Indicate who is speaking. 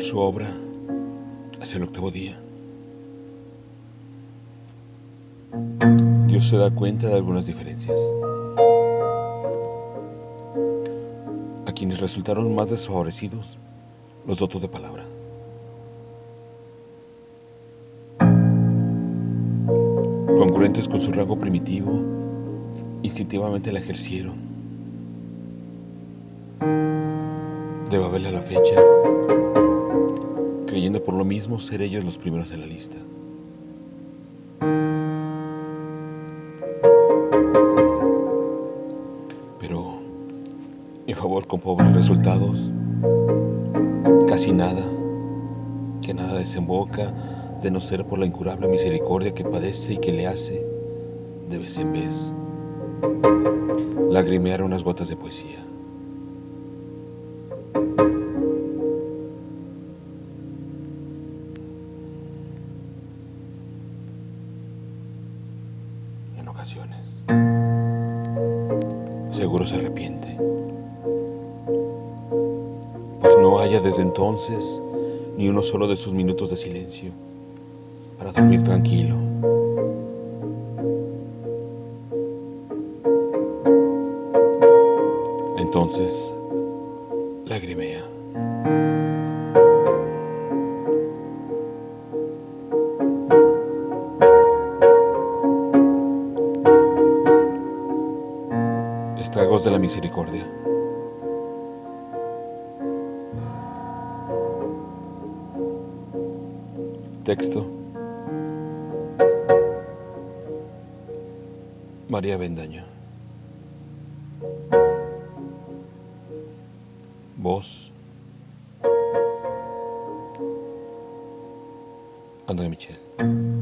Speaker 1: su obra hacia el octavo día, Dios se da cuenta de algunas diferencias. A quienes resultaron más desfavorecidos, los dotó de palabra. Concurrentes con su rango primitivo, instintivamente la ejercieron. De Babel a la fecha, creyendo por lo mismo ser ellos los primeros en la lista. Pero, en favor con pobres resultados, casi nada, que nada desemboca de no ser por la incurable misericordia que padece y que le hace, de vez en vez, lagrimear unas gotas de poesía. Ocasiones, seguro se arrepiente, pues no haya desde entonces ni uno solo de sus minutos de silencio para dormir tranquilo. Entonces, lagrimea. Estragos de la misericordia. Texto. María Bendaño. Voz. André Michel.